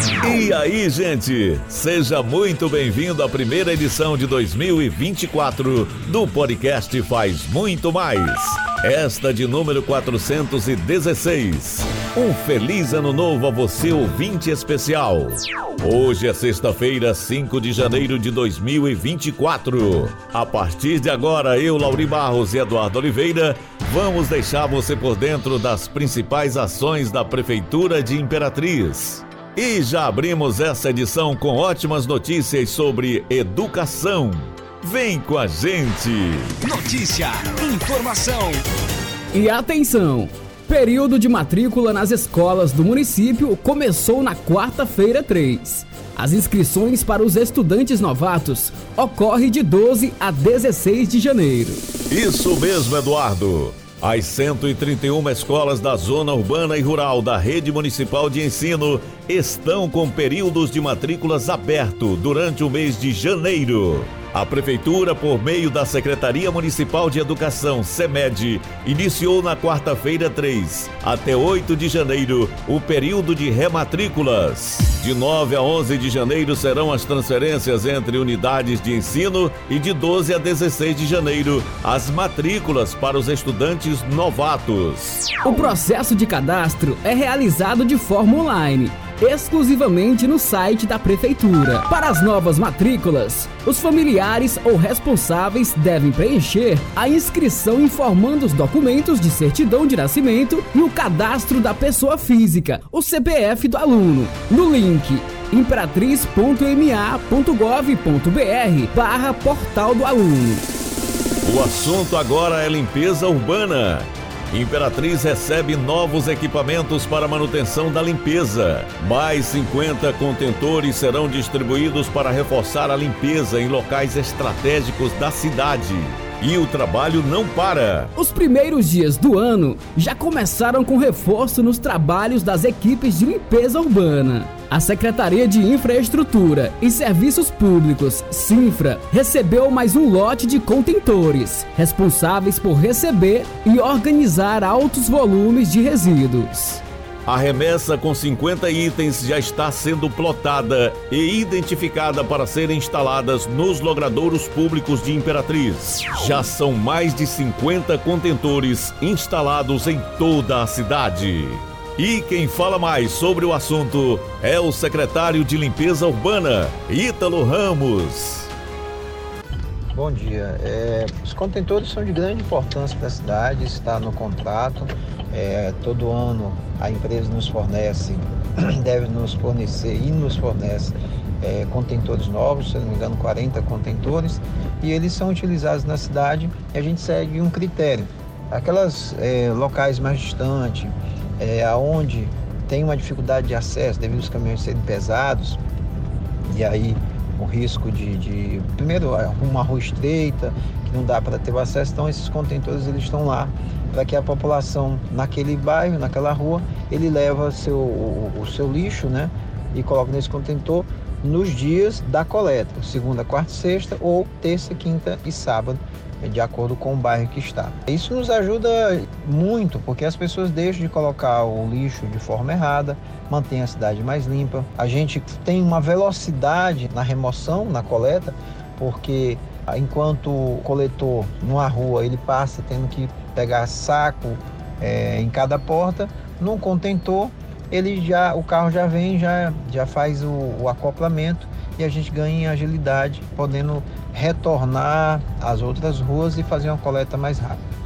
E aí, gente? Seja muito bem-vindo à primeira edição de 2024 do podcast Faz Muito Mais. Esta de número 416. Um feliz ano novo a você, ouvinte especial. Hoje é sexta-feira, 5 de janeiro de 2024. A partir de agora, eu, Lauri Barros e Eduardo Oliveira, vamos deixar você por dentro das principais ações da Prefeitura de Imperatriz. E já abrimos essa edição com ótimas notícias sobre educação. Vem com a gente! Notícia, informação. E atenção! Período de matrícula nas escolas do município começou na quarta-feira 3. As inscrições para os estudantes novatos ocorrem de 12 a 16 de janeiro. Isso mesmo, Eduardo. As 131 escolas da zona urbana e rural da rede municipal de ensino estão com períodos de matrículas aberto durante o mês de janeiro. A Prefeitura, por meio da Secretaria Municipal de Educação, SEMED, iniciou na quarta-feira 3 até 8 de janeiro o período de rematrículas. De 9 a 11 de janeiro serão as transferências entre unidades de ensino e de 12 a 16 de janeiro as matrículas para os estudantes novatos. O processo de cadastro é realizado de forma online exclusivamente no site da Prefeitura. Para as novas matrículas, os familiares ou responsáveis devem preencher a inscrição informando os documentos de certidão de nascimento e o cadastro da pessoa física, o CPF do aluno, no link imperatriz.ma.gov.br barra portal do aluno. O assunto agora é limpeza urbana. Imperatriz recebe novos equipamentos para manutenção da limpeza. Mais 50 contentores serão distribuídos para reforçar a limpeza em locais estratégicos da cidade. E o trabalho não para. Os primeiros dias do ano já começaram com reforço nos trabalhos das equipes de limpeza urbana. A Secretaria de Infraestrutura e Serviços Públicos, Sinfra, recebeu mais um lote de contentores, responsáveis por receber e organizar altos volumes de resíduos. A remessa com 50 itens já está sendo plotada e identificada para serem instaladas nos logradouros públicos de Imperatriz. Já são mais de 50 contentores instalados em toda a cidade. E quem fala mais sobre o assunto é o secretário de Limpeza Urbana, Ítalo Ramos. Bom dia. É, os contentores são de grande importância para a cidade, está no contrato. É, todo ano a empresa nos fornece, deve nos fornecer e nos fornece é, contentores novos, se não me engano, 40 contentores, e eles são utilizados na cidade e a gente segue um critério. Aquelas é, locais mais distantes, é, aonde tem uma dificuldade de acesso devido aos caminhões serem pesados, e aí o risco de, de primeiro uma rua estreita não dá para ter o acesso então esses contentores eles estão lá para que a população naquele bairro naquela rua ele leva seu o, o seu lixo né e coloca nesse contentor nos dias da coleta segunda quarta e sexta ou terça quinta e sábado de acordo com o bairro que está. Isso nos ajuda muito, porque as pessoas deixam de colocar o lixo de forma errada, mantém a cidade mais limpa. A gente tem uma velocidade na remoção, na coleta, porque enquanto o coletor numa rua ele passa tendo que pegar saco é, em cada porta, num contentor ele já o carro já vem já já faz o, o acoplamento e a gente ganha em agilidade, podendo retornar às outras ruas e fazer uma coleta mais rápida.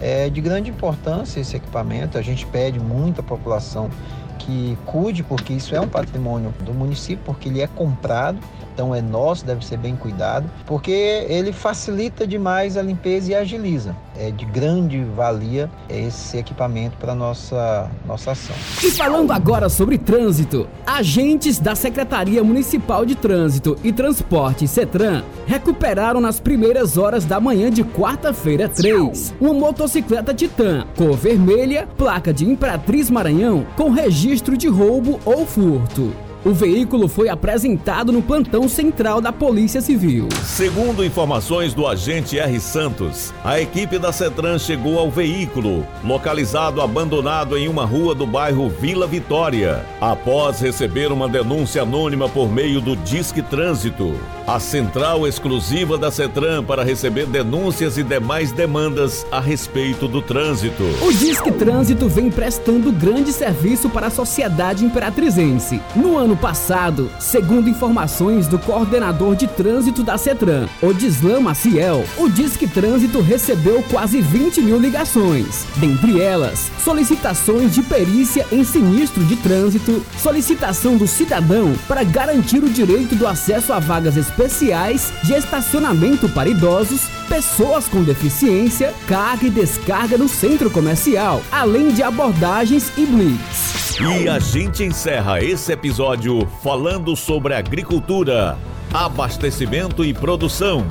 É de grande importância esse equipamento, a gente pede muito à população que cuide, porque isso é um patrimônio do município, porque ele é comprado então é nosso, deve ser bem cuidado, porque ele facilita demais a limpeza e agiliza. É de grande valia esse equipamento para nossa nossa ação. E falando agora sobre trânsito, agentes da Secretaria Municipal de Trânsito e Transporte Cetran recuperaram nas primeiras horas da manhã de quarta-feira 3 uma motocicleta Titan cor vermelha, placa de Imperatriz Maranhão com registro de roubo ou furto. O veículo foi apresentado no plantão central da Polícia Civil. Segundo informações do agente R. Santos, a equipe da CETRAN chegou ao veículo, localizado abandonado em uma rua do bairro Vila Vitória, após receber uma denúncia anônima por meio do Disque Trânsito, a central exclusiva da CETRAN para receber denúncias e demais demandas a respeito do trânsito. O Disque Trânsito vem prestando grande serviço para a sociedade imperatrizense. No ano passado, segundo informações do coordenador de trânsito da CETRAN, Odislan Maciel, o Disque Trânsito recebeu quase 20 mil ligações, dentre elas solicitações de perícia em sinistro de trânsito, solicitação do cidadão para garantir o direito do acesso a vagas especiais de estacionamento para idosos, pessoas com deficiência, carga e descarga no centro comercial, além de abordagens e blitz. E a gente encerra esse episódio falando sobre agricultura, abastecimento e produção.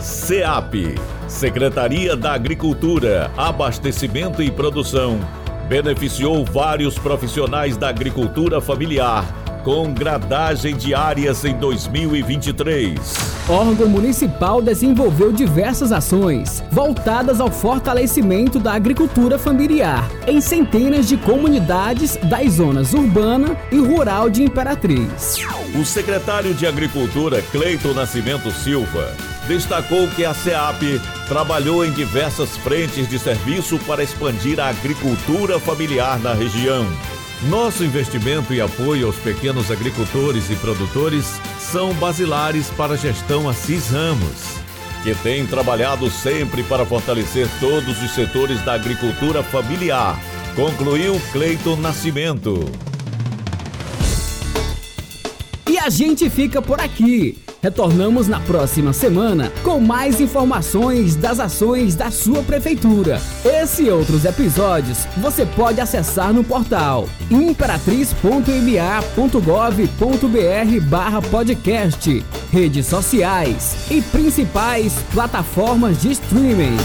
SEAP, Secretaria da Agricultura, Abastecimento e Produção, beneficiou vários profissionais da agricultura familiar com gradagem de áreas em 2023. Órgão municipal desenvolveu diversas ações voltadas ao fortalecimento da agricultura familiar em centenas de comunidades das zonas urbana e rural de Imperatriz. O secretário de Agricultura, Cleiton Nascimento Silva, destacou que a SEAP trabalhou em diversas frentes de serviço para expandir a agricultura familiar na região. Nosso investimento e apoio aos pequenos agricultores e produtores são basilares para a gestão Assis Ramos, que tem trabalhado sempre para fortalecer todos os setores da agricultura familiar, concluiu Cleiton Nascimento. A gente fica por aqui. Retornamos na próxima semana com mais informações das ações da sua prefeitura. Esse e outros episódios você pode acessar no portal imperatriz.ma.gov.br podcast, redes sociais e principais plataformas de streaming.